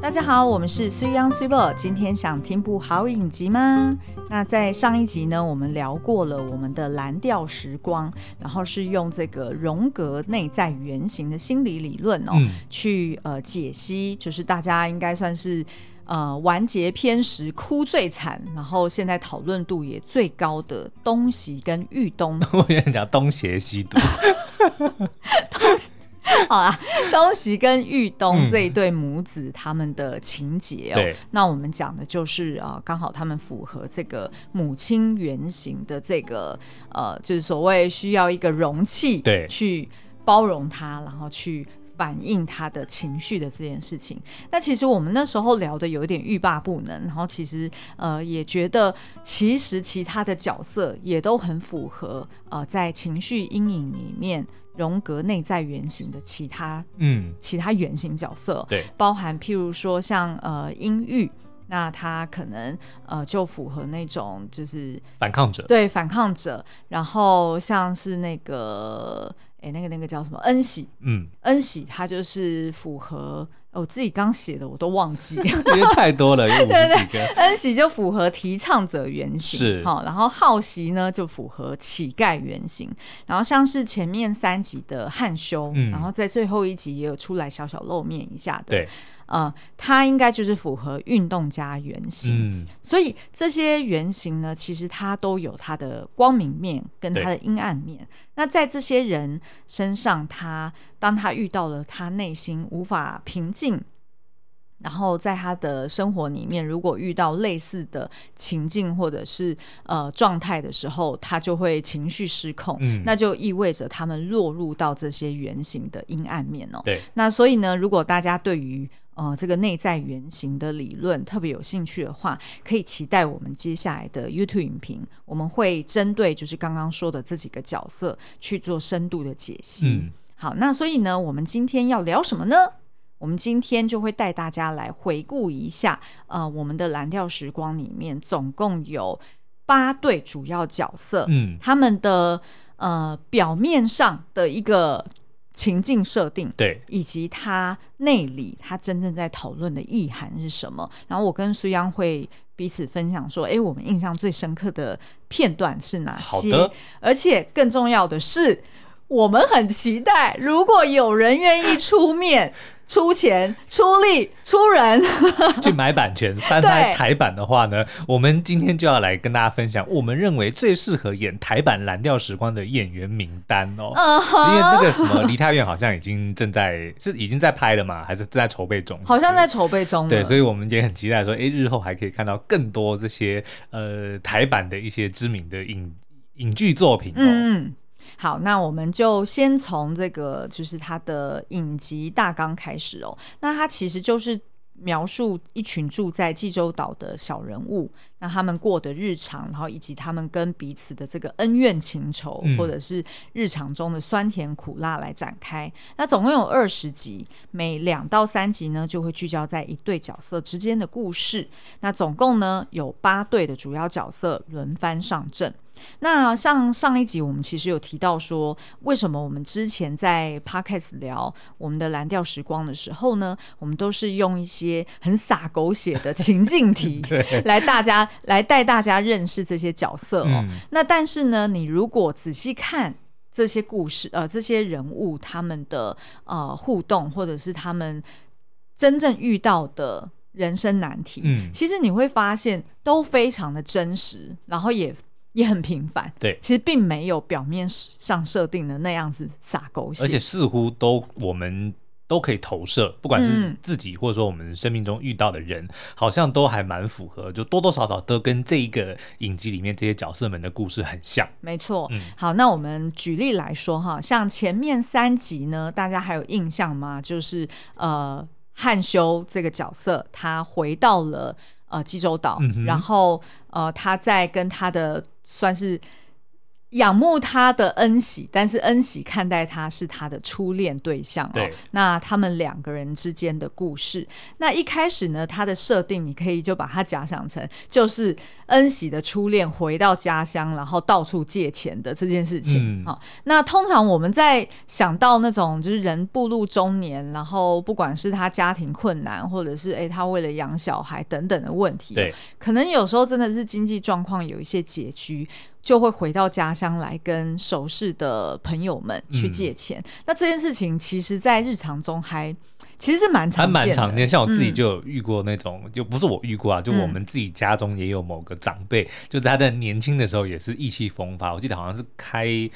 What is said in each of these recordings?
大家好，我们是水 ㄤ 水某。今天想听部好影集吗？那在上一集呢，我们聊过了我们的蓝调时光，然后是用这个荣格内在原型的心理理论哦，嗯、去呃解析，就是大家应该算是呃完结篇时哭最惨，然后现在讨论度也最高的东西跟玉东。我跟你讲，东邪西毒。东 好啦，东袭跟玉东这一对母子，嗯、他们的情节哦，对那我们讲的就是啊，刚好他们符合这个母亲原型的这个呃，就是所谓需要一个容器，对，去包容他，然后去反映他的情绪的这件事情。那其实我们那时候聊的有一点欲罢不能，然后其实呃也觉得，其实其他的角色也都很符合呃，在情绪阴影里面。荣格内在原型的其他，嗯，其他原型角色，对，包含譬如说像呃阴郁，那他可能呃就符合那种就是反抗者，对，反抗者，然后像是那个哎那个那个叫什么？恩喜，嗯，恩喜他就是符合。我自己刚写的我都忘记了，因为太多了，有五十几个。对对，恩喜就符合提倡者原型，是好，然后好奇呢就符合乞丐原型，然后像是前面三集的汉修，嗯、然后在最后一集也有出来小小露面一下的，对。呃，它应该就是符合运动家原型，嗯、所以这些原型呢，其实它都有它的光明面跟它的阴暗面。那在这些人身上，他当他遇到了他内心无法平静，然后在他的生活里面，如果遇到类似的情境或者是呃状态的时候，他就会情绪失控，嗯、那就意味着他们落入到这些原型的阴暗面哦。对，那所以呢，如果大家对于呃，这个内在原型的理论特别有兴趣的话，可以期待我们接下来的 YouTube 影评，我们会针对就是刚刚说的这几个角色去做深度的解析。嗯，好，那所以呢，我们今天要聊什么呢？我们今天就会带大家来回顾一下，呃，我们的蓝调时光里面总共有八对主要角色，嗯，他们的呃表面上的一个。情境设定，对，以及它内里，它真正在讨论的意涵是什么？然后我跟苏央会彼此分享说，哎，我们印象最深刻的片段是哪些？而且更重要的是，我们很期待，如果有人愿意出面。出钱、出力、出人 去买版权翻拍台版的话呢，我们今天就要来跟大家分享我们认为最适合演台版《蓝调时光》的演员名单哦。Uh huh、因为那个什么梨泰院好像已经正在是已经在拍了嘛？还是正在筹备中？好像在筹备中。对，所以我们也很期待说，哎，日后还可以看到更多这些呃台版的一些知名的影影剧作品哦。嗯。好，那我们就先从这个，就是他的影集大纲开始哦。那他其实就是描述一群住在济州岛的小人物，那他们过的日常，然后以及他们跟彼此的这个恩怨情仇，嗯、或者是日常中的酸甜苦辣来展开。那总共有二十集，每两到三集呢，就会聚焦在一对角色之间的故事。那总共呢，有八对的主要角色轮番上阵。那像上一集我们其实有提到说，为什么我们之前在 Podcast 聊我们的蓝调时光的时候呢，我们都是用一些很洒狗血的情境题 来大家来带大家认识这些角色哦。嗯、那但是呢，你如果仔细看这些故事，呃，这些人物他们的呃互动，或者是他们真正遇到的人生难题，嗯，其实你会发现都非常的真实，然后也。也很平凡，对，其实并没有表面上设定的那样子撒狗血，而且似乎都我们都可以投射，不管是自己或者说我们生命中遇到的人，嗯、好像都还蛮符合，就多多少少都跟这一个影集里面这些角色们的故事很像。没错，嗯，好，那我们举例来说哈，像前面三集呢，大家还有印象吗？就是呃，汉修这个角色，他回到了呃济州岛，嗯、然后呃，他在跟他的算是仰慕他的恩喜，但是恩喜看待他是他的初恋对象哦。对那他们两个人之间的故事，那一开始呢，他的设定你可以就把它假想成就是恩喜的初恋回到家乡，然后到处借钱的这件事情。好、嗯，那通常我们在想到那种就是人步入中年，然后不管是他家庭困难，或者是哎他为了养小孩等等的问题，对，可能有时候真的是经济状况有一些拮据。就会回到家乡来跟熟识的朋友们去借钱。嗯、那这件事情，其实，在日常中还其实是蛮常见的，还蛮常见。像我自己就有遇过那种，嗯、就不是我遇过啊，就我们自己家中也有某个长辈，嗯、就在他的年轻的时候也是意气风发。我记得好像是开。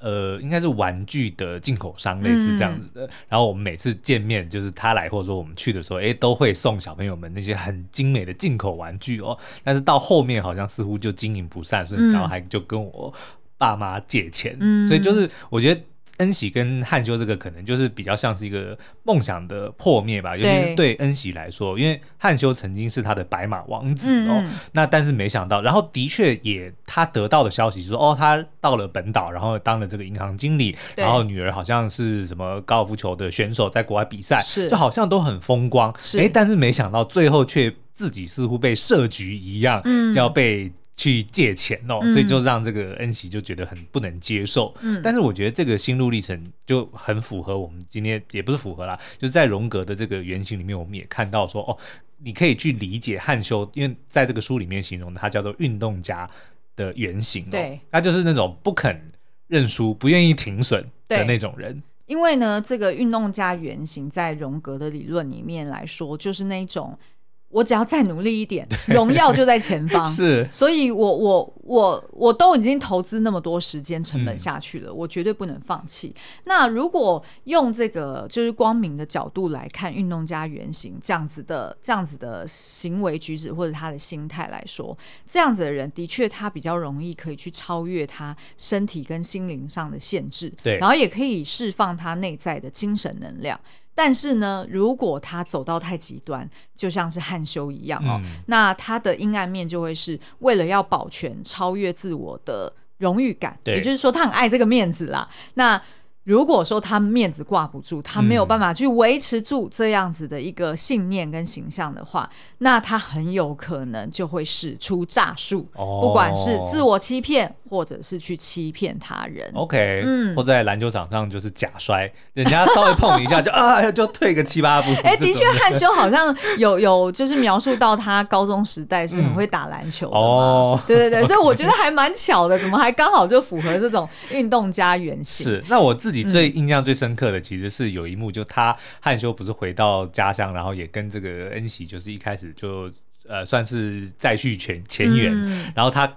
呃，应该是玩具的进口商，类似这样子的。嗯、然后我们每次见面，就是他来或者说我们去的时候，哎，都会送小朋友们那些很精美的进口玩具哦。但是到后面好像似乎就经营不善，所以然后还就跟我爸妈借钱。嗯、所以就是我觉得。恩喜跟汉修这个可能就是比较像是一个梦想的破灭吧，尤其是对。恩喜来说，因为汉修曾经是他的白马王子哦，嗯、那但是没想到，然后的确也他得到的消息就是说，哦，他到了本岛，然后当了这个银行经理，然后女儿好像是什么高尔夫球的选手，在国外比赛，就好像都很风光，哎，但是没想到最后却自己似乎被设局一样，嗯，要被。去借钱哦，所以就让这个恩熙就觉得很不能接受。嗯，但是我觉得这个心路历程就很符合我们今天，也不是符合啦，就是在荣格的这个原型里面，我们也看到说，哦，你可以去理解汉修，因为在这个书里面形容的他叫做运动家的原型哦，对，他就是那种不肯认输、不愿意停损的那种人。因为呢，这个运动家原型在荣格的理论里面来说，就是那种。我只要再努力一点，荣耀就在前方。是，所以我我我我都已经投资那么多时间成本下去了，嗯、我绝对不能放弃。那如果用这个就是光明的角度来看运动家原型这样子的这样子的行为举止或者他的心态来说，这样子的人的确他比较容易可以去超越他身体跟心灵上的限制，对，然后也可以释放他内在的精神能量。但是呢，如果他走到太极端，就像是汉修一样哦，嗯、那他的阴暗面就会是为了要保全、超越自我的荣誉感，也就是说，他很爱这个面子啦。那如果说他面子挂不住，他没有办法去维持住这样子的一个信念跟形象的话，那他很有可能就会使出诈术，哦、不管是自我欺骗，或者是去欺骗他人。OK，嗯，或在篮球场上就是假摔，人家稍微碰一下就 啊，就退个七八步。哎、欸，的确，汉修好像有有就是描述到他高中时代是很会打篮球的嘛。哦，对对对，所以我觉得还蛮巧的，怎么还刚好就符合这种运动家原型？是，那我自。自己最印象最深刻的，其实是有一幕，就他汉修不是回到家乡，然后也跟这个恩喜，就是一开始就呃算是再续前前缘，嗯、然后他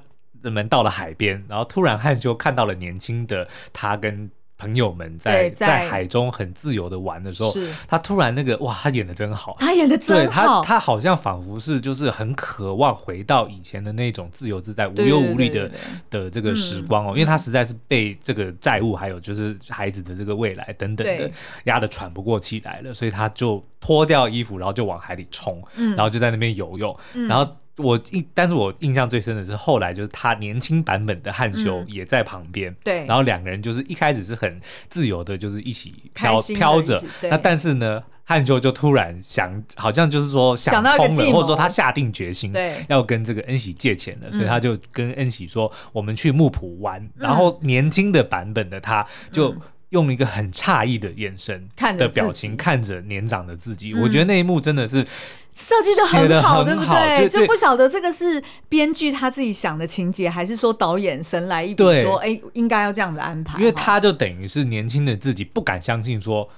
们到了海边，然后突然汉修看到了年轻的他跟。朋友们在在，在海中很自由的玩的时候，他突然那个哇，他演的真好，他演的真好，他他好像仿佛是就是很渴望回到以前的那种自由自在、无忧无虑的的这个时光哦，嗯、因为他实在是被这个债务还有就是孩子的这个未来等等的压得喘不过气来了，所以他就脱掉衣服，然后就往海里冲，嗯、然后就在那边游泳，嗯、然后。我印，但是我印象最深的是后来就是他年轻版本的汉修也在旁边，嗯、对，然后两个人就是一开始是很自由的，就是一起飘飘着，那但是呢，汉修就突然想，好像就是说想通了，或者说他下定决心，要跟这个恩喜借钱了，所以他就跟恩喜说，我们去木浦玩，嗯、然后年轻的版本的他就用一个很诧异的眼神的表情看着年长的自己，嗯、我觉得那一幕真的是。设计的很好，对不对？就不晓得这个是编剧他自己想的情节，还是说导演神来一笔说，哎，应该要这样子安排。因为他就等于是年轻的自己不敢相信说。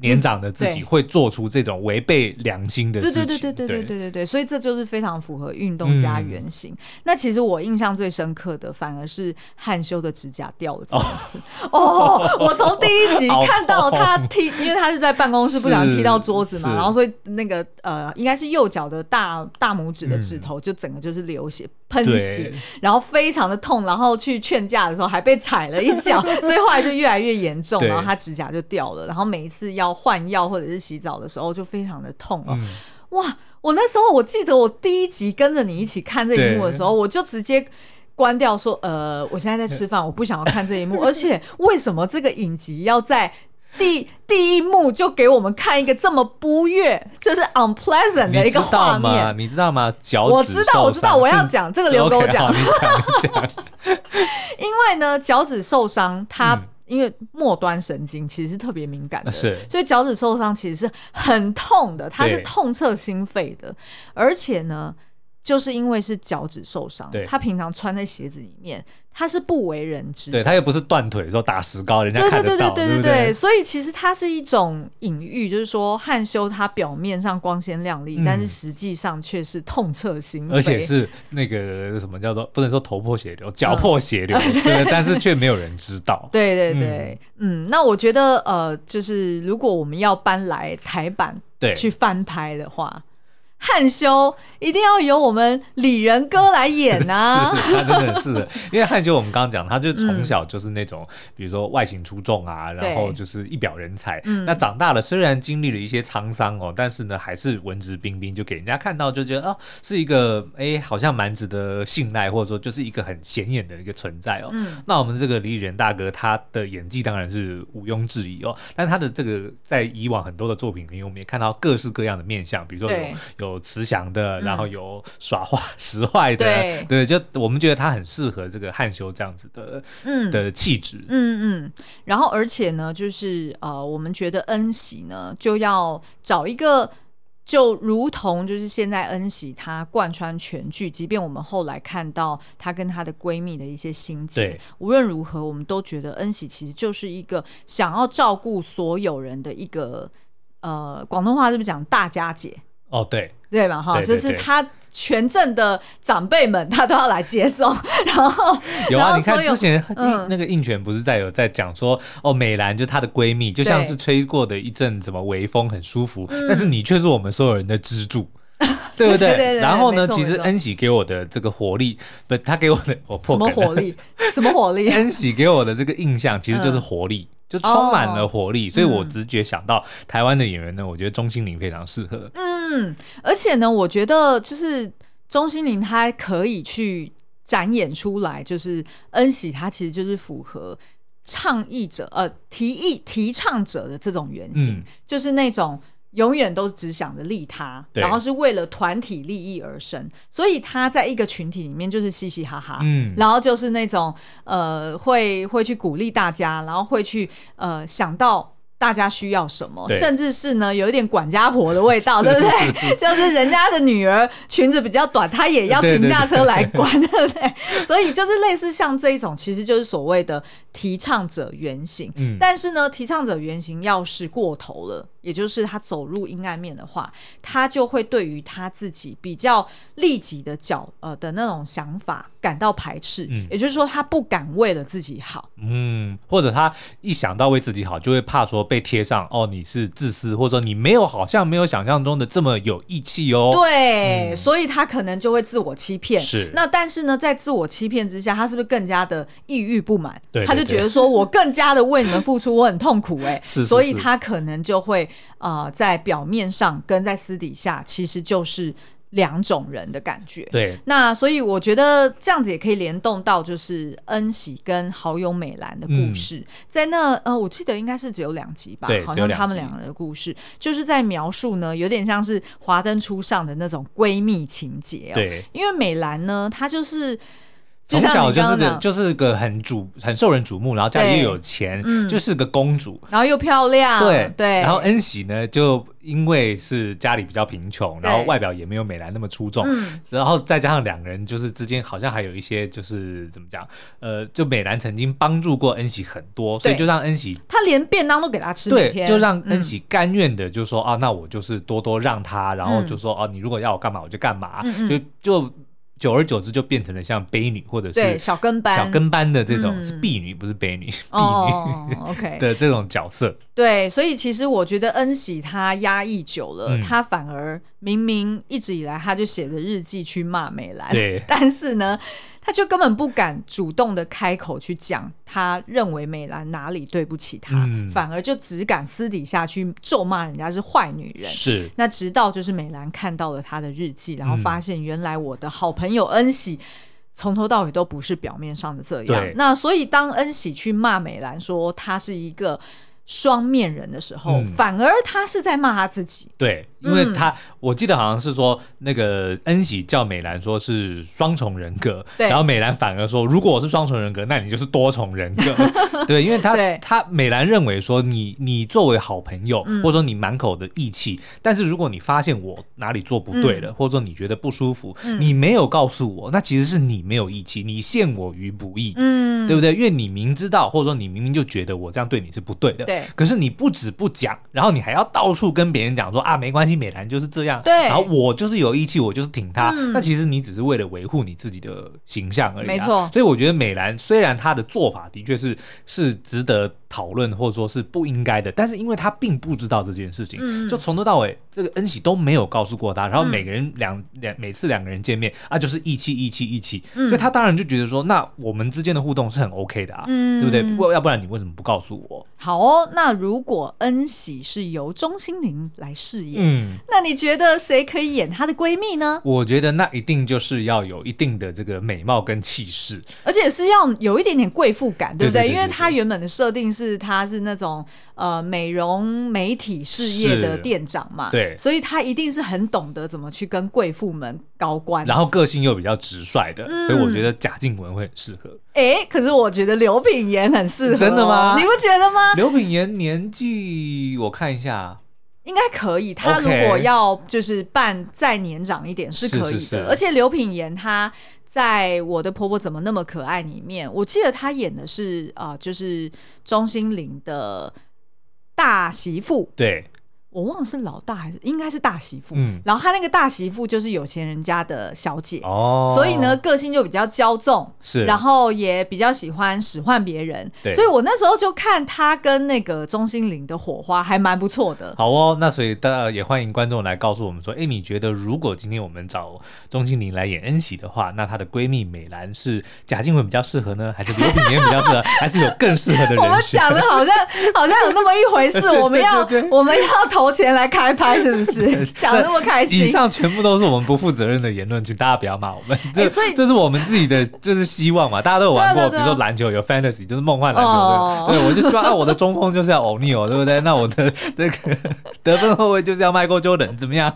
年长的自己会做出这种违背良心的事情，对对对对对对对对，所以这就是非常符合运动家原型。那其实我印象最深刻的，反而是汉修的指甲掉了这件事。哦，我从第一集看到他踢，因为他是在办公室不小心踢到桌子嘛，然后所以那个呃，应该是右脚的大大拇指的指头就整个就是流血喷血，然后非常的痛，然后去劝架的时候还被踩了一脚，所以后来就越来越严重，然后他指甲就掉了，然后每一次要。换药或者是洗澡的时候就非常的痛哦，嗯、哇！我那时候我记得我第一集跟着你一起看这一幕的时候，我就直接关掉说，说呃，我现在在吃饭，我不想要看这一幕。而且为什么这个影集要在第第一幕就给我们看一个这么不悦，就是 unpleasant 的一个画面？你知道吗？脚我知道，我知道，我要讲这个，留给我讲。你讲，你讲。因为呢，脚趾受伤，它、嗯、因为末端神经其实是特别敏感的，是，所以脚趾受伤其实是很痛的，它是痛彻心肺的，而且呢。就是因为是脚趾受伤，他平常穿在鞋子里面，他是不为人知。对，他又不是断腿说打石膏，人家看得到。对对对对对对，对，对，所以其实它是一种隐喻，就是说汉修他表面上光鲜亮丽，嗯，但是实际上却是痛彻心扉，而且是那个什么叫做不能说头破血流，脚破血流，嗯、对，但是却没有人知道。对对对，嗯，嗯，那我觉得呃，就是如果我们要搬来台版对去翻拍的话。汉修一定要由我们李仁哥来演呐、啊，他真的是的，因为汉修我们刚刚讲，他就从小就是那种、嗯，比如说外形出众啊，然后就是一表人才。那长大了，虽然经历了一些沧桑哦，但是呢，还是文质彬彬，就给人家看到就觉得哦，是一个哎，好像蛮值得信赖，或者说就是一个很显眼的一个存在哦。嗯、那我们这个李仁大哥，他的演技当然是毋庸置疑哦，但他的这个在以往很多的作品里面，我们也看到各式各样的面相，比如说有有。有慈祥的，然后有耍坏使 坏的，对，对，就我们觉得他很适合这个汉修这样子的，嗯，的气质，嗯嗯。然后而且呢，就是呃，我们觉得恩喜呢，就要找一个，就如同就是现在恩喜她贯穿全剧，即便我们后来看到她跟她的闺蜜的一些心结，无论如何，我们都觉得恩喜其实就是一个想要照顾所有人的一个，呃，广东话是不是讲大家姐？哦，对。对嘛？哈，就是他全镇的长辈们，他都要来接送。然后有啊，你看之前那个印泉不是在有在讲说，哦，美兰就她的闺蜜，就像是吹过的一阵什么微风，很舒服。但是你却是我们所有人的支柱，对不对？对对对，然后呢，其实恩喜给我的这个活力，不，他给我的 我破什么活力？什么活力？恩喜给我的这个印象，其实就是活力。就充满了活力，oh, 所以我直觉想到台湾的演员呢，嗯，我觉得钟欣凌非常适合。嗯，而且呢，我觉得就是钟欣凌她可以去展演出来，就是恩喜她其实就是符合倡议者呃提议提倡者的这种原型，嗯，就是那种。永远都只想着利他，然后是为了团体利益而生，所以他在一个群体里面就是嘻嘻哈哈，嗯，然后就是那种呃会会去鼓励大家，然后会去呃想到。大家需要什么，甚至是呢，有一点管家婆的味道，对不对？就是人家的女儿裙子比较短，她也要停驾车来管，对，对，对，对不对？所以就是类似像这一种，其实就是所谓的提倡者原型。嗯，但是呢，提倡者原型要是过头了，也就是他走入阴暗面的话，他就会对于他自己比较利己的角呃的那种想法感到排斥。嗯，也就是说，他不敢为了自己好。嗯，或者他一想到为自己好，就会怕说。被贴上哦，你是自私，或者说你没有，好像没有想象中的这么有义气哦。对、嗯，所以他可能就会自我欺骗。是，那但是呢，在自我欺骗之下，他是不是更加的抑郁不满？对，他就觉得说我更加的为你们付出，我很痛苦 哎。是，所以他可能就会呃，在表面上跟在私底下，其实就是。两种人的感觉，对，那所以我觉得这样子也可以联动到就是恩喜跟好友美兰的故事，嗯、在那呃，我记得应该是只有两集吧，好像他们两个人的故事，就是在描述呢，有点像是华灯初上的那种闺蜜情节哦。对，因为美兰呢，她就是。从小就是个就是个很瞩很受人瞩目，然后家里又有钱，嗯，就是个公主，然后又漂亮，对。对。然后恩喜呢，就因为是家里比较贫穷，然后外表也没有美兰那么出众，然后再加上两个人就是之间好像还有一些就是怎么讲，呃，就美兰曾经帮助过恩喜很多，所以就让恩喜他连便当都给他吃，对，就让恩喜甘愿的就说、嗯、啊，那我就是多多让他，然后就说哦、啊，你如果要我干嘛我就干嘛，嗯、就就。久而久之，就变成了像婢女或者是小跟班、小跟班的这种是婢女，不是婢女，婢女 OK 的这种角色。对，所以其实我觉得恩喜她压抑久了，她反而明明一直以来她就写着日记去骂美兰，对，但是呢。他就根本不敢主动的开口去讲，他认为美兰哪里对不起他，嗯，反而就只敢私底下去咒骂人家是坏女人。是，那直到就是美兰看到了他的日记，然后发现原来我的好朋友恩喜从头到尾都不是表面上的这样。那所以当恩喜去骂美兰说她是一个双面人的时候，嗯、反而她是在骂她自己。对。因为他，我记得好像是说，那个恩喜叫美兰说是双重人格，对，然后美兰反而说，如果我是双重人格，那你就是多重人格，对，因为他他美兰认为说你你作为好朋友，或者说你满口的义气，但是如果你发现我哪里做不对了，或者说你觉得不舒服，你没有告诉我，那其实是你没有义气，你陷我于不义，嗯，对不对？因为你明知道，或者说你明明就觉得我这样对你是不对的，对，可是你不止不讲，然后你还要到处跟别人讲说啊，没关系。美兰就是这样，对，然后我就是有义气，我就是挺他。嗯、那其实你只是为了维护你自己的形象而已、啊，没错。所以我觉得美兰虽然她的做法的确是是值得讨论，或者说是不应该的，但是因为他并不知道这件事情，嗯、就从头到尾这个恩喜都没有告诉过他。然后每个人两两、嗯、每次两个人见面啊，就是义气义气义气，所以他当然就觉得说，那我们之间的互动是很 OK 的啊，嗯、对不对？不要不然你为什么不告诉我？好哦，那如果恩喜是由钟欣凌来饰演，嗯。那你觉得谁可以演她的闺蜜呢？我觉得那一定就是要有一定的这个美貌跟气势，而且是要有一点点贵妇感，对不对，因为她原本的设定是她是那种呃美容美体事业的店长嘛，对，所以他一定是很懂得怎么去跟贵妇们高官，然后个性又比较直率的，嗯、所以我觉得贾静雯会很适合。哎，可是我觉得刘品言很适合，哦，真的吗？你不觉得吗？刘品言年纪我看一下。应该可以，他如果要就是扮再年长一点是可以的。是是是，而且刘品言他在我的婆婆怎么那么可爱里面，我记得她演的是啊、就是钟心凌的大媳妇。对。我忘了是老大还是应该是大媳妇，嗯，然后他那个大媳妇就是有钱人家的小姐哦，所以呢个性就比较骄纵，是，然后也比较喜欢使唤别人，对，所以我那时候就看他跟那个钟欣凌的火花还蛮不错的。好哦，那所以大家也欢迎观众来告诉我们说，哎，你觉得如果今天我们找钟欣凌来演恩喜的话，那她的闺蜜美兰是贾静雯比较适合呢，还是刘品言比较适合，还是有更适合的人？我们讲的好像好像有那么一回事，我们要我们要投。钱来开拍是不是？讲那么开心？以上全部都是我们不负责任的言论，请大家不要骂我们。这、欸、所以这是我们自己的，就是希望嘛。大家都有玩过，比如说篮球有 fantasy，就是梦幻篮球。哦、对，对，我就希望啊，我的中锋就是要欧尼尔，对不对？那我的这个得分后卫就是要迈克尔乔丹，怎么样？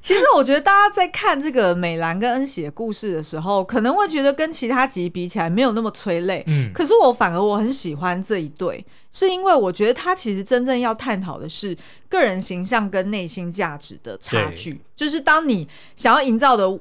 其实我觉得大家在看这个美兰跟恩喜的故事的时候，可能会觉得跟其他集比起来没有那么催泪。嗯，可是我反而我很喜欢这一对。是因为我觉得他其实真正要探讨的是个人形象跟内心价值的差距，就是当你想要营造的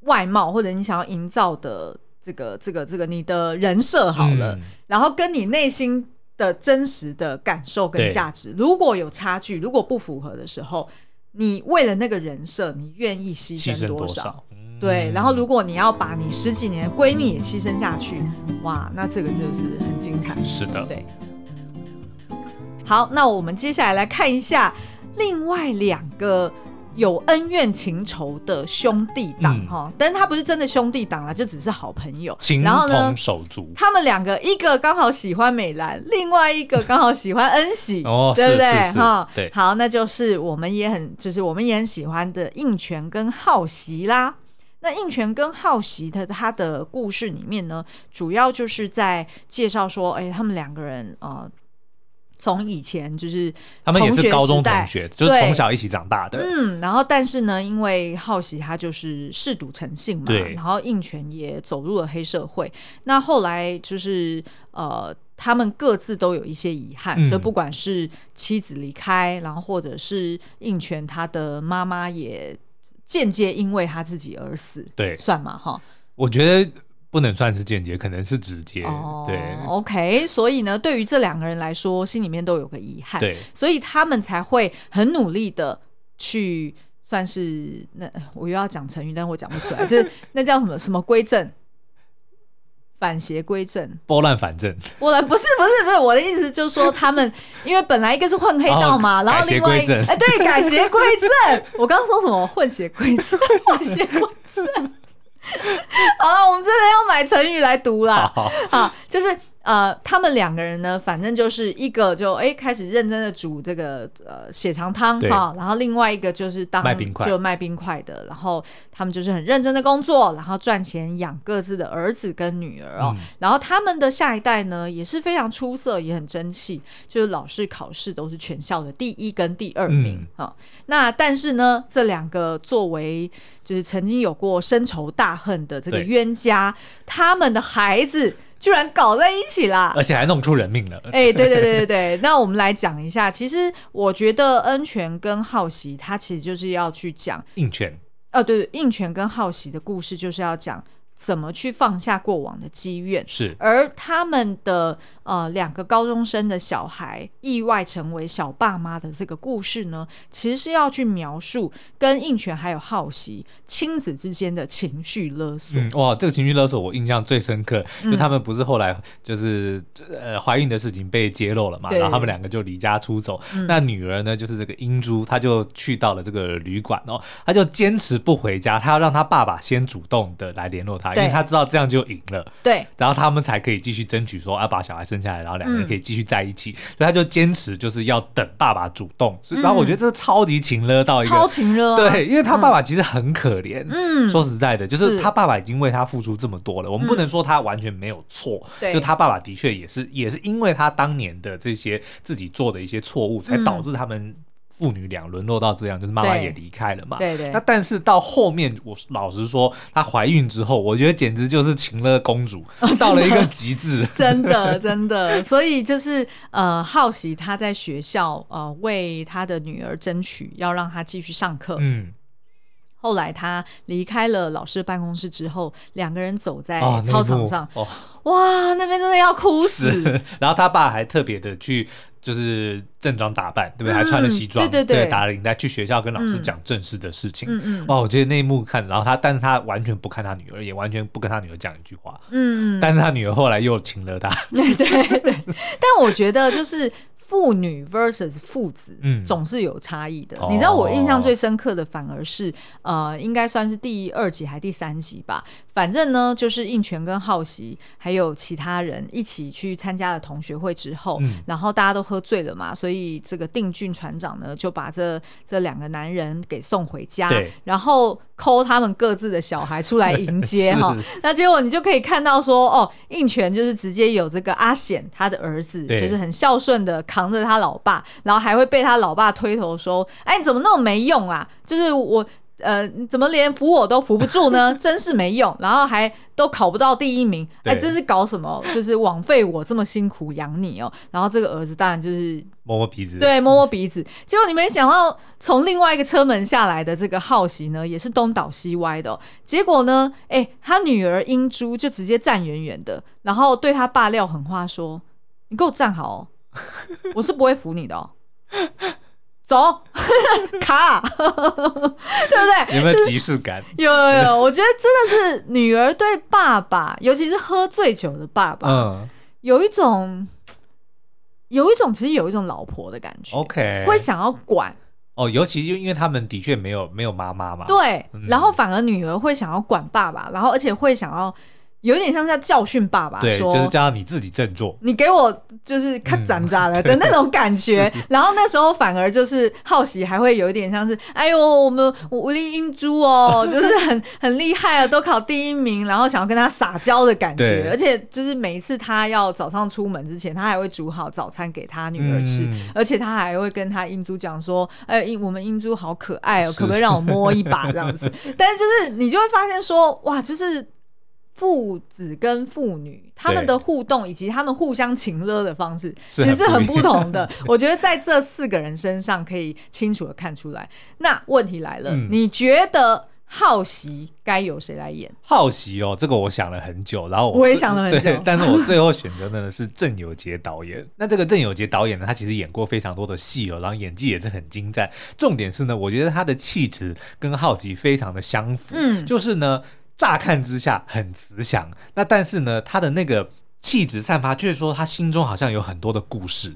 外貌，或者你想要营造的这个这个这个你的人设好了，嗯、然后跟你内心的真实的感受跟价值如果有差距，如果不符合的时候，你为了那个人设，你愿意牺牲多少？多少？嗯、对，然后如果你要把你十几年的闺蜜也牺牲下去，哇，那这个就是很精彩。是的，对。好，那我们接下来来看一下另外两个有恩怨情仇的兄弟党哈，嗯、但是他不是真的兄弟党啦，就只是好朋友，情同手足。他们两个，一个刚好喜欢美兰，另外一个刚好喜欢恩喜，哦，对不对？哈，对。好，那就是我们也很，就是我们也很喜欢的应权跟浩熙啦。那应权跟浩熙的他的故事里面呢，主要就是在介绍说，哎，他们两个人呃。从以前就是他们也是高中同学，就是从小一起长大的。嗯，然后但是呢，因为好奇他就是嗜赌成性嘛，对然后应权也走入了黑社会。那后来就是呃，他们各自都有一些遗憾，嗯、所以不管是妻子离开，然后或者是应权他的妈妈也间接因为他自己而死，对，算嘛哈？我觉得。不能算是间接，可能是直接。哦、对，OK。所以呢，对于这两个人来说，心里面都有个遗憾。对，所以他们才会很努力的去，算是那我又要讲成语，但我讲不出来，就是 那叫什么什么归正，反邪归正，拨乱反正。拨乱不是不是不是，我的意思就是说，他们 因为本来一个是混黑道嘛，哦、然后另外哎、欸、对，改邪归正。我刚刚说什么混邪归正，混邪归正。好了，我们真的要买成语来读啦。好，就是呃，他们两个人呢，反正就是一个就哎开始认真的煮这个呃血肠汤哈，然后另外一个就是当卖冰块。就卖冰块的，然后他们就是很认真的工作，然后赚钱养各自的儿子跟女儿哦，嗯、然后他们的下一代呢也是非常出色，也很争气，就是老是考试都是全校的第一跟第二名啊、嗯哦。那但是呢，这两个作为就是曾经有过深仇大恨的这个冤家，他们的孩子。居然搞在一起啦，而且还弄出人命了。哎、欸，对对对对对，那我们来讲一下。其实我觉得恩泉跟浩袭，他其实就是要去讲应泉。哦，对对，应泉跟浩袭的故事就是要讲。怎么去放下过往的积怨？是，而他们的呃两个高中生的小孩意外成为小爸妈的这个故事呢，其实是要去描述跟应泉还有浩袭亲子之间的情绪勒索。嗯，哇，这个情绪勒索我印象最深刻，就他们不是后来就是、嗯、呃怀孕的事情被揭露了嘛，然后他们两个就离家出走。嗯、那女儿呢，就是这个英珠，她就去到了这个旅馆哦，她就坚持不回家，她要让她爸爸先主动的来联络她。因为他知道这样就赢了，对，然后他们才可以继续争取说要把小孩生下来，然后两个人可以继续在一起。嗯、所以他就坚持就是要等爸爸主动。所以然后我觉得这个超级情勒到一个超情勒、啊，对，因为他爸爸其实很可怜。嗯，说实在的，就是他爸爸已经为他付出这么多了，我们不能说他完全没有错。就他爸爸的确也是也是因为他当年的这些自己做的一些错误，才导致他们。父女俩沦落到这样，就是妈妈也离开了嘛。对对。那但是到后面，我老实说，她怀孕之后，我觉得简直就是情乐公主，哦、到了一个极致。真的真的，所以就是呃，好奇她在学校呃为她的女儿争取，要让她继续上课。嗯。后来他离开了老师办公室之后，两个人走在操场上，哦哦、哇，那边真的要哭死。然后他爸还特别的去。就是正装打扮，对不对？还穿了西装，对对对，打了领带去学校跟老师讲正式的事情。嗯嗯，哇，我觉得那一幕看，然后他，但是他完全不看他女儿，也完全不跟他女儿讲一句话。嗯，但是他女儿后来又请了他。对对对，但我觉得就是。父女 versus 父子，嗯，总是有差异的。嗯、你知道我印象最深刻的，反而是、哦、呃，应该算是第二集还是第三集吧。反正呢，就是应泉跟浩熙还有其他人一起去参加了同学会之后，嗯、然后大家都喝醉了嘛，所以这个定俊船长呢就把这这两个男人给送回家，对。然后 call 他们各自的小孩出来迎接 哈。是那结果你就可以看到说，哦，应泉就是直接有这个阿显他的儿子，就是很孝顺的。扛着他老爸，然后还会被他老爸推头说：“哎，你怎么那么没用啊？就是我，呃，怎么连扶我都扶不住呢？真是没用！然后还都考不到第一名，哎，真是搞什么？就是枉费我这么辛苦养你哦。然后这个儿子当然就是摸摸鼻子，对，摸摸鼻子。结果你没想到，从另外一个车门下来的这个浩袭呢，也是东倒西歪的哦。结果呢，哎，他女儿英珠就直接站远远的，然后对他爸撂狠话说：“你给我站好哦。”我是不会扶你的哦，走 卡，对不对？有没有即视感？有有有，我觉得真的是女儿对爸爸，尤其是喝醉酒的爸爸，嗯，有一种，有一种，其实有一种老婆的感觉。OK，会想要管哦，尤其就因为他们的确没有没有妈妈嘛，对，然后反而女儿会想要管爸爸，然后而且会想要。有点像是在教训爸爸，对，就是叫你自己振作，你给我就是看斩扎了 的那种感觉。嗯、然后那时候反而就是好奇还会有一点像是，哎呦，我们吴丽英珠哦，就是很很厉害啊，都考第一名，然后想要跟他撒娇的感觉。而且就是每一次他要早上出门之前，他还会煮好早餐给他女儿吃，嗯、而且他还会跟他英珠讲说，哎，英我们英珠好可爱哦，可不可以让我摸一把这样子？但是就是你就会发现说，哇，就是。父子跟父女他们的互动以及他们互相情勒的方式，其实是很不同的。我觉得在这四个人身上可以清楚的看出来。那问题来了，嗯、你觉得好奇该由谁来演？好奇哦，这个我想了很久，然后我，我也想了很久，对，但是我最后选择的呢是郑有杰导演。那这个郑有杰导演呢，他其实演过非常多的戏哦，然后演技也是很精湛。重点是呢，我觉得他的气质跟好奇非常的相符，嗯，就是呢。乍看之下很慈祥，那但是呢，他的那个气质散发，却说他心中好像有很多的故事。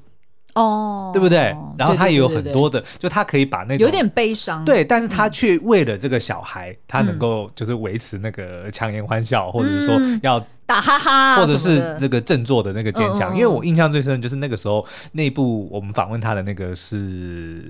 哦，对不对？然后他也有很多的，就他可以把那种有点悲伤，对，但是他却为了这个小孩，他能够就是维持那个强颜欢笑，或者是说要打哈哈，或者是这个振作的那个坚强。因为我印象最深的就是那个时候那部我们访问他的那个是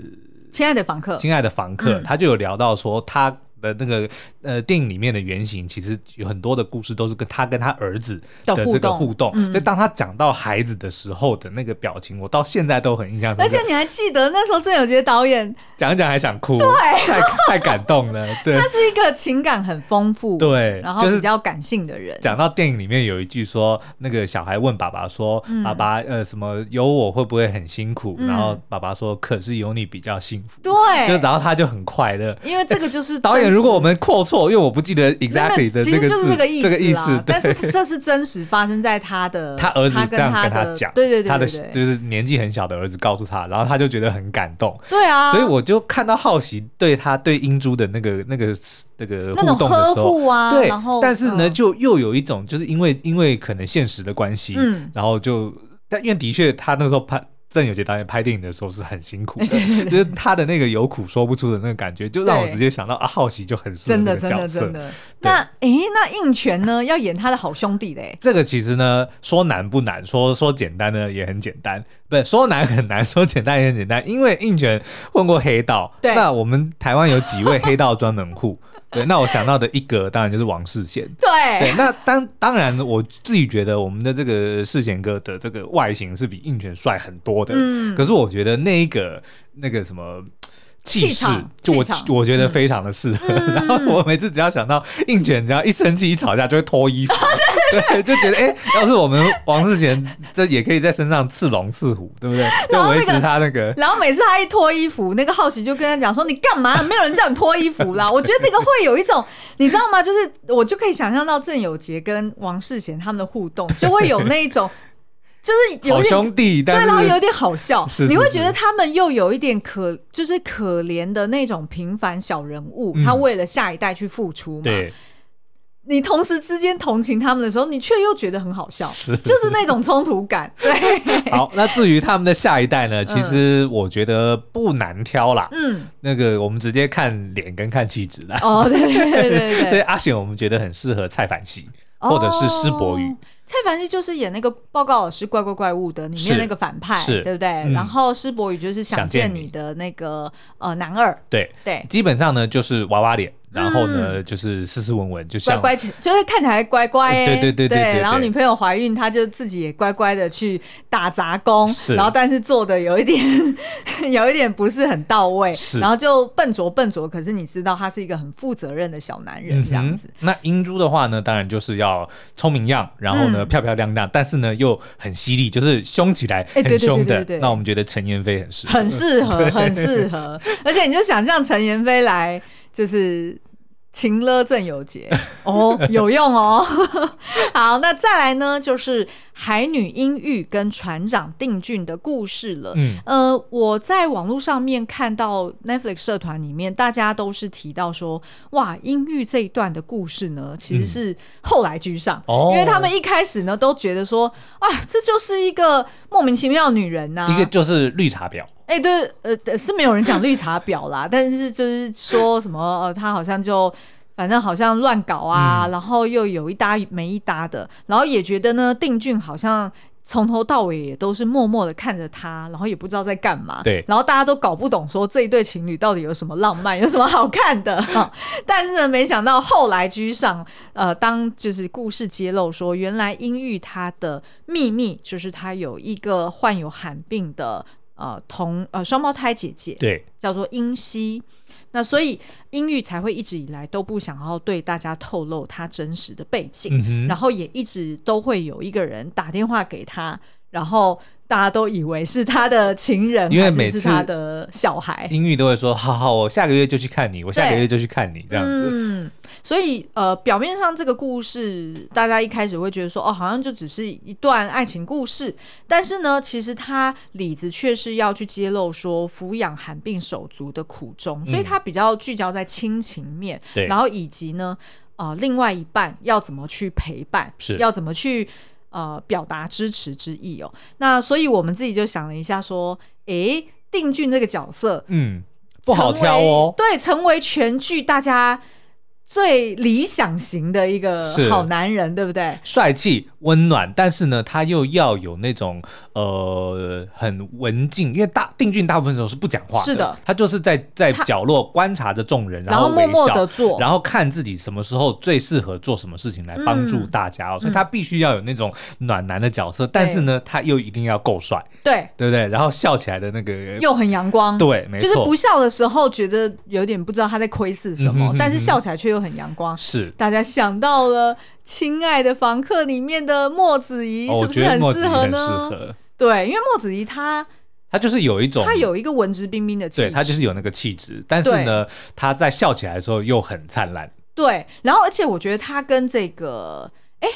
《亲爱的房客》，亲爱的房客，他就有聊到说他。的那个呃，电影里面的原型其实有很多的故事都是跟他跟他儿子的这个互动，所以当他讲到孩子的时候的那个表情，我到现在都很印象深刻。而且你还记得那时候郑有杰导演讲一讲还想哭，对，太太感动了。对，他是一个情感很丰富，对，然后比较感性的人。讲到电影里面有一句说，那个小孩问爸爸说：“爸爸，呃，什么有我会不会很辛苦？”然后爸爸说：“可是有你比较幸福。”对，就然后他就很快乐，因为这个就是 导演。如果我们扩错，因为我不记得 exactly 的这个就是这个意思，这个意思。但是这是真实发生在他的，他儿子这样跟他讲，对对对，他的就是年纪很小的儿子告诉他，然后他就觉得很感动。对啊，所以我就看到好奇对他对英珠的那个那个那个互动的时候啊，对，但是呢，就又有一种就是因为因为可能现实的关系，嗯，然后就但因为的确他那个时候拍。郑有杰导演拍电影的时候是很辛苦的，就是他的那个有苦说不出的那个感觉，就让我直接想到啊，好奇就很适合这个角色。真的，真的，真的。那哎、欸，那印泉呢？要演他的好兄弟嘞？这个其实呢，说难不难，说说简单呢也很简单，不是说难很难，说简单也很简单。因为印泉混过黑道，对，那我们台湾有几位黑道专门户？对，那我想到的一个当然就是王世贤。对，对，那当当然，我自己觉得我们的这个世贤哥的这个外形是比应泉帅很多的。嗯，可是我觉得那一个那个什么。气势，就我我觉得非常的适合。嗯、然后我每次只要想到应卷，只要一生气一吵架就会脱衣服，对，就觉得哎、欸，要是我们王世贤，这也可以在身上刺龙刺虎，对不对？就维持他那个。然后，那个、然后每次他一脱衣服，那个好奇就跟他讲说：“你干嘛？没有人叫你脱衣服啦。”我觉得那个会有一种，你知道吗？就是我就可以想象到郑有杰跟王世贤他们的互动，就会有那一种。就是有点好兄弟，对，然后有点好笑，是是是，你会觉得他们又有一点可，就是可怜的那种平凡小人物，嗯、他为了下一代去付出嘛。对，你同时之间同情他们的时候，你却又觉得很好笑，是就是那种冲突感。对，好，那至于他们的下一代呢？其实我觉得不难挑啦。嗯，那个我们直接看脸跟看气质啦。哦，对对对对，所以阿贤我们觉得很适合蔡凡熙。或者是施柏宇，蔡凡熙就是演那个报告老师怪怪怪物的里面那个反派，是对不对？嗯、然后施柏宇就是想见你的那个呃男二，对对，基本上呢就是娃娃脸。然后呢，嗯、就是斯斯文文，就像乖乖，就是看起来乖乖、欸。对对对。然后女朋友怀孕，他就自己也乖乖的去打杂工，然后但是做的有一点，有一点不是很到位。然后就笨拙笨拙，可是你知道他是一个很负责任的小男人这样子。嗯、那英珠的话呢，当然就是要聪明样，然后呢、嗯、漂漂亮亮，但是呢又很犀利，就是凶起来很凶的。那我们觉得陈妍霏很适合，很适合，很适合。而且你就想象陈妍霏来，就是。情勒郑有杰 哦，有用哦。好，那再来呢，就是海女英玉跟船长定俊的故事了。嗯，呃，我在网络上面看到 Netflix 社团里面，大家都是提到说，哇，英玉这一段的故事呢，其实是后来居上，嗯、因为他们一开始呢都觉得说，啊，这就是一个莫名其妙的女人呐、啊，一个就是绿茶婊。哎、欸，对，呃，是没有人讲绿茶婊啦，但是就是说什么，呃，他好像就反正好像乱搞啊，嗯、然后又有一搭没一搭的，然后也觉得呢，定俊好像从头到尾也都是默默的看着他，然后也不知道在干嘛，对，然后大家都搞不懂说这一对情侣到底有什么浪漫，有什么好看的，但是呢，没想到后来居上，呃，当就是故事揭露说，原来英玉他的秘密就是他有一个患有罕病的。呃，同呃双胞胎姐姐，对，叫做英熙。那所以英玉才会一直以来都不想要对大家透露她真实的背景，嗯、然后也一直都会有一个人打电话给她，然后。大家都以为是他的情人，因为每次是他的小孩，英玉都会说：“好好，我下个月就去看你，我下个月就去看你。”这样子。嗯，所以呃，表面上这个故事，大家一开始会觉得说：“哦，好像就只是一段爱情故事。”但是呢，其实他里子却是要去揭露说抚养寒病手足的苦衷，所以他比较聚焦在亲情面，对，然后以及呢，呃，另外一半要怎么去陪伴，是要怎么去。呃表达支持之意哦。那所以我们自己就想了一下，说，诶，定俊这个角色，嗯，不好挑哦，对，成为全剧大家。最理想型的一个好男人，对不对？帅气、温暖，但是呢，他又要有那种呃很文静，因为大定俊大部分时候是不讲话的，是的，他就是在在角落观察着众人，然后默默的做，然后看自己什么时候最适合做什么事情来帮助大家哦，嗯、所以他必须要有那种暖男的角色，嗯、但是呢，他又一定要够帅，对，对不对？然后笑起来的那个又很阳光，对，没错，就是不笑的时候觉得有点不知道他在窥视什么，嗯、哼哼哼但是笑起来却又。很阳光，是。大家想到了《亲爱的房客》里面的莫子怡，是不是很适合呢？合对，因为莫子怡她她就是有一种，她有一个文质彬彬的气质，对，她就是有那个气质，但是呢，她在笑起来的时候又很灿烂。对，然后而且我觉得她跟这个，哎。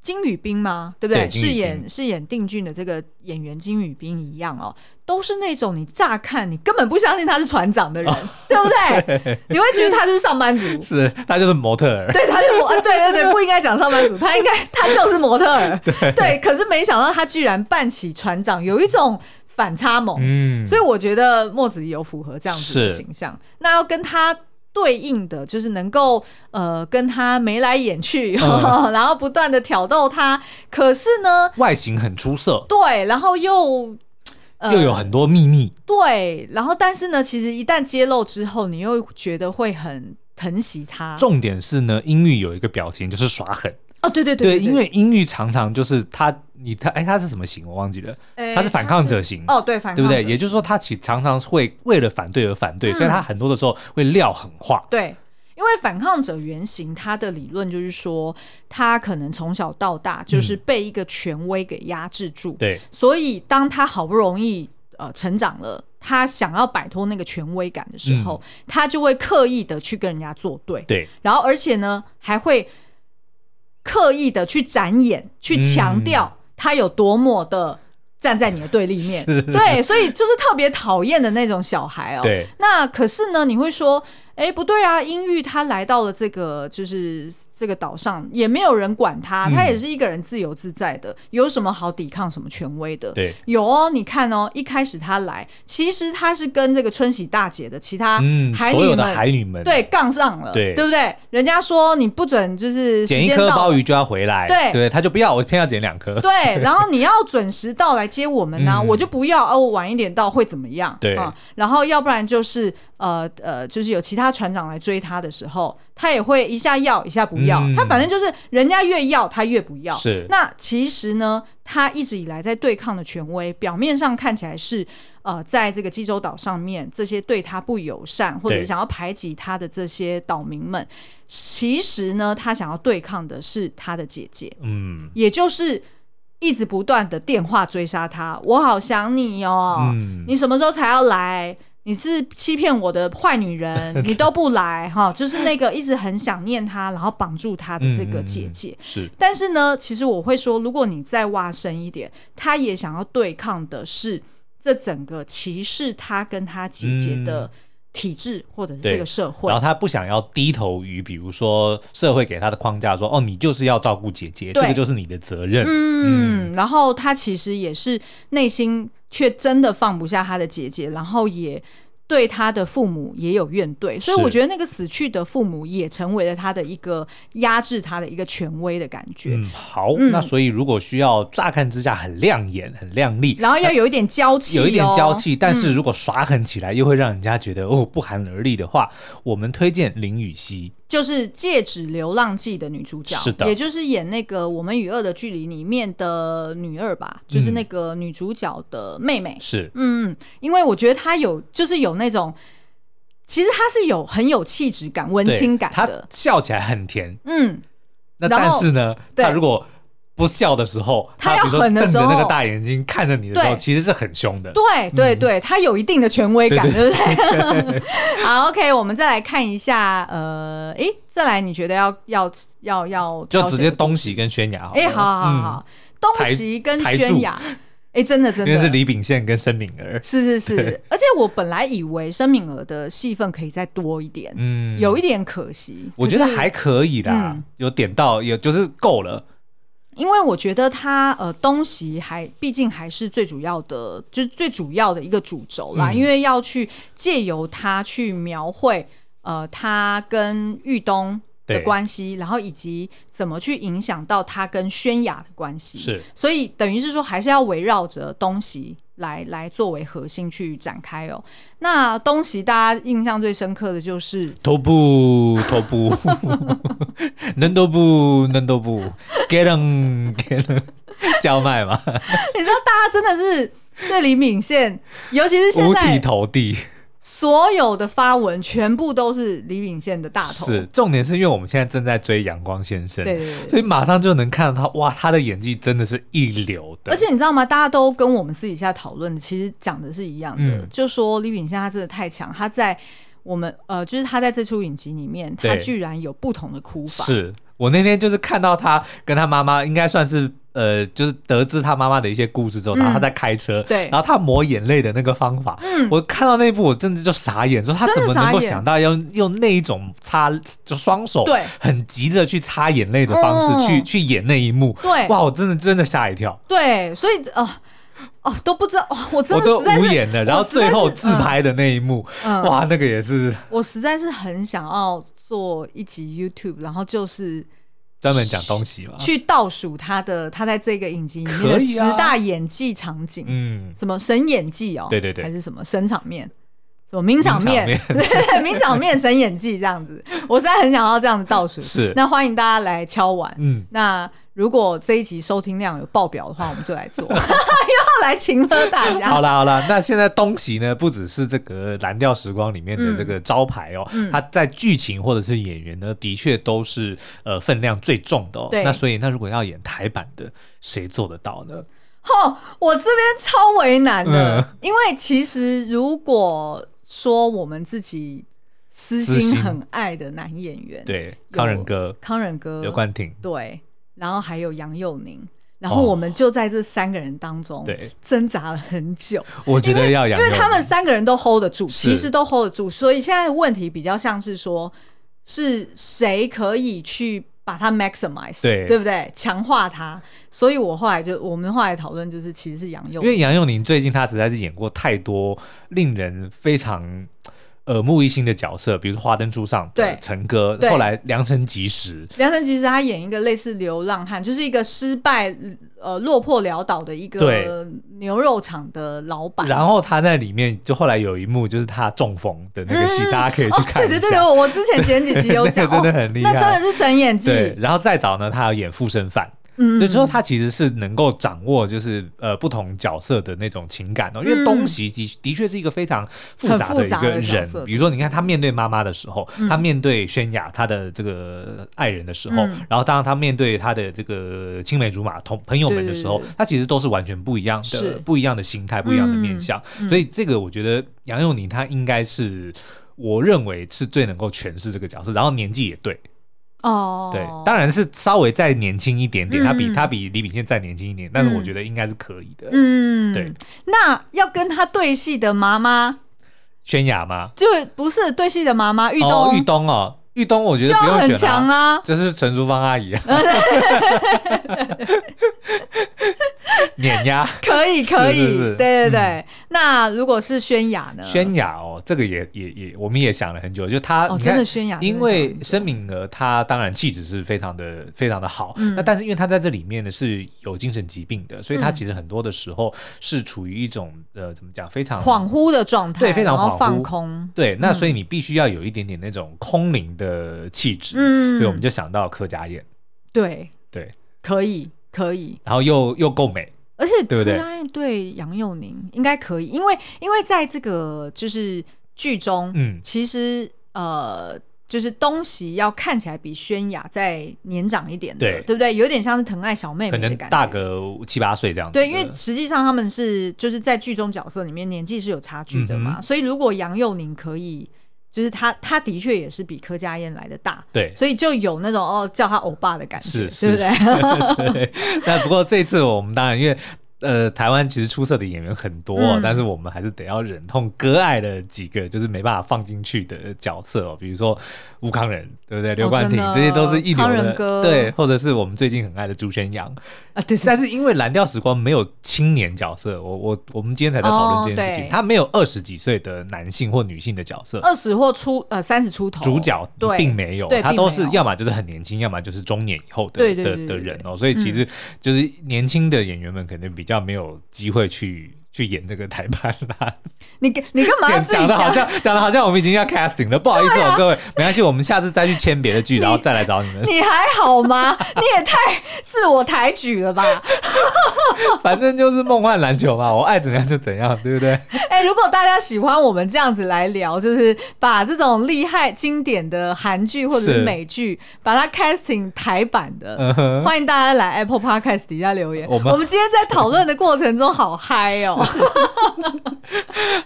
金宇彬吗？对不对？饰演饰演定俊的这个演员金宇彬一样哦，都是那种你乍看你根本不相信他是船长的人，哦、对不对？对你会觉得他就是上班族，是他就是模特儿，对，他就模，对对对，不应该讲上班族，他应该他就是模特儿，对，对。可是没想到他居然扮起船长，有一种反差萌，嗯，所以我觉得墨子仪有符合这样子的形象，那要跟他。对应的就是能够呃跟他眉来眼去，嗯、然后不断的挑逗他。可是呢，外形很出色，对，然后又、呃、又有很多秘密，对，然后但是呢，其实一旦揭露之后，你又觉得会很疼惜他。重点是呢，英玉有一个表情就是耍狠。哦，对对对，对，因为英玉常常就是他，你他，哎，他是什么型？我忘记了，他是反抗者型。哦，对，反抗者，对不对？也就是说，他其常常会为了反对而反对，所以他很多的时候会撂狠话。对，因为反抗者原型，他的理论就是说，他可能从小到大就是被一个权威给压制住。对，所以当他好不容易呃成长了，他想要摆脱那个权威感的时候，他就会刻意的去跟人家作对。对，然后而且呢，还会。刻意的去展演，去强调他有多么的站在你的对立面，对，所以就是特别讨厌的那种小孩哦。对，那可是呢，你会说。哎，不对啊！英玉他来到了这个就是这个岛上，也没有人管他，嗯、他也是一个人自由自在的，有什么好抵抗什么权威的？对，有哦。你看哦，一开始他来，其实他是跟这个春喜大姐的其他海女的海女们对杠上了，对，对不对？人家说你不准就是捡一颗鲍鱼就要回来，对对，他就不要，我偏要捡两颗。对，然后你要准时到来接我们呢、啊，嗯、我就不要，哦，我晚一点到会怎么样？对、嗯，然后要不然就是。呃呃，就是有其他船长来追他的时候，他也会一下要，一下不要。嗯、他反正就是人家越要，他越不要。是。那其实呢，他一直以来在对抗的权威，表面上看起来是呃，在这个济州岛上面这些对他不友善或者想要排挤他的这些岛民们，其实呢，他想要对抗的是他的姐姐。嗯。也就是一直不断的电话追杀他，我好想你哦，嗯、你什么时候才要来？你是欺骗我的坏女人，你都不来哈，就是那个一直很想念他，然后绑住他的这个姐姐。嗯、是，但是呢，其实我会说，如果你再挖深一点，他也想要对抗的是这整个歧视他跟他姐姐的体制，或者是这个社会。然后他不想要低头于，比如说社会给他的框架说，说哦，你就是要照顾姐姐，这个就是你的责任。嗯，嗯然后他其实也是内心。却真的放不下他的姐姐，然后也对他的父母也有怨怼，所以我觉得那个死去的父母也成为了他的一个压制他的一个权威的感觉。嗯，好，嗯、那所以如果需要乍看之下很亮眼、很亮丽，然后要有一点娇气、哦，有一点娇气，但是如果耍狠起来又会让人家觉得、嗯、哦不寒而栗的话，我们推荐林予晞。就是《戒指流浪记》的女主角，是的，也就是演那个《我们与恶的距离》里面的女二吧，就是那个女主角的妹妹。是，嗯，因为我觉得她有，就是有那种，其实她是有很有气质感、文青感的，她笑起来很甜。嗯，那但是呢，她如果不笑的时候，他要狠的时候，瞪着那个大眼睛看着你的时候，其实是很凶的。对对对，他有一定的权威感，对不对？好，OK，我们再来看一下，呃，哎，再来，你觉得要要要要，就直接东西？跟宣雅好。哎，好好好，东西跟宣雅，哎，真的真的，因为是李秉宪跟申敏儿，是是是，而且我本来以为申敏儿的戏份可以再多一点，嗯，有一点可惜，我觉得还可以啦，有点到，有就是够了。因为我觉得他呃东西还毕竟还是最主要的，就是最主要的一个主轴啦，嗯、因为要去借由他去描绘呃他跟玉东。的关系，然后以及怎么去影响到他跟宣雅的关系，是，所以等于是说，还是要围绕着东西来来作为核心去展开哦。那东西大家印象最深刻的就是头部，头部，能都不能都不给人给人叫卖嘛？你知道，大家真的是对李敏宪，尤其是现在五体投地。所有的发文全部都是李秉宪的大头，是重点是因为我们现在正在追阳光先生，对，对对对，所以马上就能看到他，哇，他的演技真的是一流的。而且你知道吗？大家都跟我们私底下讨论，其实讲的是一样的，嗯、就说李秉宪他真的太强，他在我们呃，就是他在这出影集里面，他居然有不同的哭法。是我那天就是看到他跟他妈妈，应该算是。呃，就是得知他妈妈的一些故事之后，然后他在开车，对，然后他抹眼泪的那个方法，嗯，我看到那一部，我真的就傻眼，说他怎么能够想到要用那一种擦，就双手，对，很急着去擦眼泪的方式去去演那一幕，对，哇，我真的真的吓一跳，对，所以哦哦都不知道，我真的实在是无言了，然后最后自拍的那一幕，哇，那个也是，我实在是很想要做一集 YouTube，然后就是。专门讲东西嘛，去倒数他的他在这个影集里面的十大演技场景，嗯，什么神演技哦，对对对，还是什么神场面，什么名场面，名场面。神演技这样子，我现在很想要这样子倒数，是，那欢迎大家来敲碗，嗯，那。如果这一集收听量有爆表的话，我们就来做，又要来请喝大家。好啦好啦，那现在东西呢，不只是这个蓝调时光里面的这个招牌哦，嗯、它在剧情或者是演员呢，的确都是呃分量最重的哦。那所以，那如果要演台版的，谁做得到呢？哦，我这边超为难的，嗯、因为其实如果说我们自己私心很爱的男演员，对，康仁哥、康仁哥、刘冠廷，对。然后还有杨佑宁，然后我们就在这三个人当中挣扎了很久。我觉得要杨，因为他们三个人都 hold 得住，其实都 hold 得住，所以现在问题比较像是说，是谁可以去把它 maximize，对对不对？强化它。所以我后来就我们后来讨论就是，其实是杨佑宁，因为杨佑宁最近他实在是演过太多令人非常。耳目一新的角色，比如说《花灯初上》对陈哥，后来《良辰吉时》，《良辰吉时》他演一个类似流浪汉，就是一个失败、呃落魄潦倒的一个牛肉厂的老板。然后他在里面，就后来有一幕就是他中风的那个戏，嗯、大家可以去看一下。哦、对对对，我之前前几集有讲，真的很厉害、哦，那真的是神演技。对，然后再找呢，他要演附身犯。嗯，就说他其实是能够掌握，就是呃不同角色的那种情感哦。因为东西的的确是一个非常复杂的一个人。比如说，你看他面对妈妈的时候，他面对轩雅他的这个爱人的时候，然后当他面对他的这个青梅竹马同朋友们的时候，他其实都是完全不一样的、不一样的心态、不一样的面相。所以这个我觉得杨佑宁他应该是我认为是最能够诠释这个角色，然后年纪也对。哦，对，当然是稍微再年轻一点点，他比他比李秉宪再年轻一点，但是我觉得应该是可以的。嗯，对。那要跟他对戏的妈妈宣雅吗？就不是对戏的妈妈玉东，玉东哦，玉东我觉得不用选啊，就是陈淑芳阿姨。碾压可以可以，对对对。那如果是宣雅呢？宣雅哦，这个也也也，我们也想了很久。就他真的宣雅，因为申敏儿她当然气质是非常的非常的好。那但是因为她在这里面呢是有精神疾病的，所以她其实很多的时候是处于一种呃怎么讲非常恍惚的状态，对，非常恍惚放空。对，那所以你必须要有一点点那种空灵的气质。嗯，所以我们就想到柯佳燕。对对，可以。可以，然后又又够美，而且对不对？对杨佑宁应该可以，因为因为在这个就是剧中，嗯，其实呃，就是东西要看起来比宣雅再年长一点的，对对不对？有点像是疼爱小妹妹的感觉，可能大个七八岁这样子。对，因为实际上他们是就是在剧中角色里面年纪是有差距的嘛，嗯、所以如果杨佑宁可以。就是他，他的确也是比柯佳嬿来的大，对，所以就有那种哦叫他欧巴的感觉，是，是对不对？对。那不过这次我们当然因为呃，台湾其实出色的演员很多，嗯、但是我们还是得要忍痛割爱的几个，就是没办法放进去的角色哦，比如说吴康仁，对不对？刘冠廷，这些都是一流的，对，或者是我们最近很爱的朱轩阳。啊，对。但是因为蓝调时光没有青年角色，我我我们今天才在讨论这件事情，他、哦、没有二十几岁的男性或女性的角色，二十或出呃三十出头。主角并没有，他都是要么就是很年轻，要么就是中年以后的的的人哦，所以其实就是年轻的演员们肯定比较没有机会去。去演这个台版啦，你你干嘛讲的好像讲的好像我们已经要 casting 了，不好意思哦，各位，没关系，我们下次再去签别的剧，然后再来找你们。你还好吗？你也太自我抬举了吧？反正就是梦幻篮球嘛，我爱怎样就怎样，对不对？哎，如果大家喜欢我们这样子来聊，就是把这种厉害经典的韩剧或者是美剧，把它 casting 台版的，欢迎大家来 Apple Podcast 底下留言。我们我们今天在讨论的过程中好嗨哦。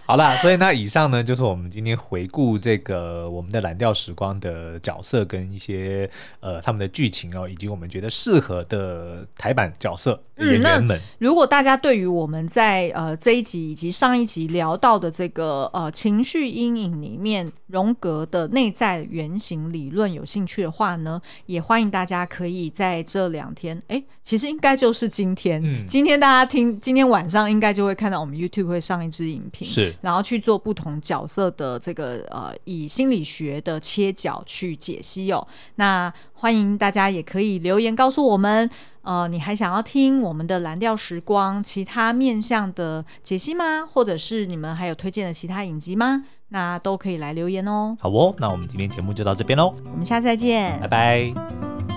好啦，所以那以上呢，就是我们今天回顾这个我们的蓝调时光的角色跟一些呃他们的剧情哦，以及我们觉得适合的台版角色演员们。如果大家对于我们在呃这一集以及上一集聊到的这个呃情绪阴影里面荣格的内在原型理论有兴趣的话呢，也欢迎大家可以在这两天，哎，其实应该就是今天，嗯、今天大家听，今天晚上应该就会看到我们 YouTube 会上一支影片，是，然后去做不同角色的这个呃以心理学的切角去解析哦。那欢迎大家也可以留言告诉我们，呃，你还想要听我们的蓝调时光其他面向的解析吗？或者是你们还有推荐的其他影集吗？那都可以来留言哦。好哦，那我们今天节目就到这边喽，我们下次再见，拜拜。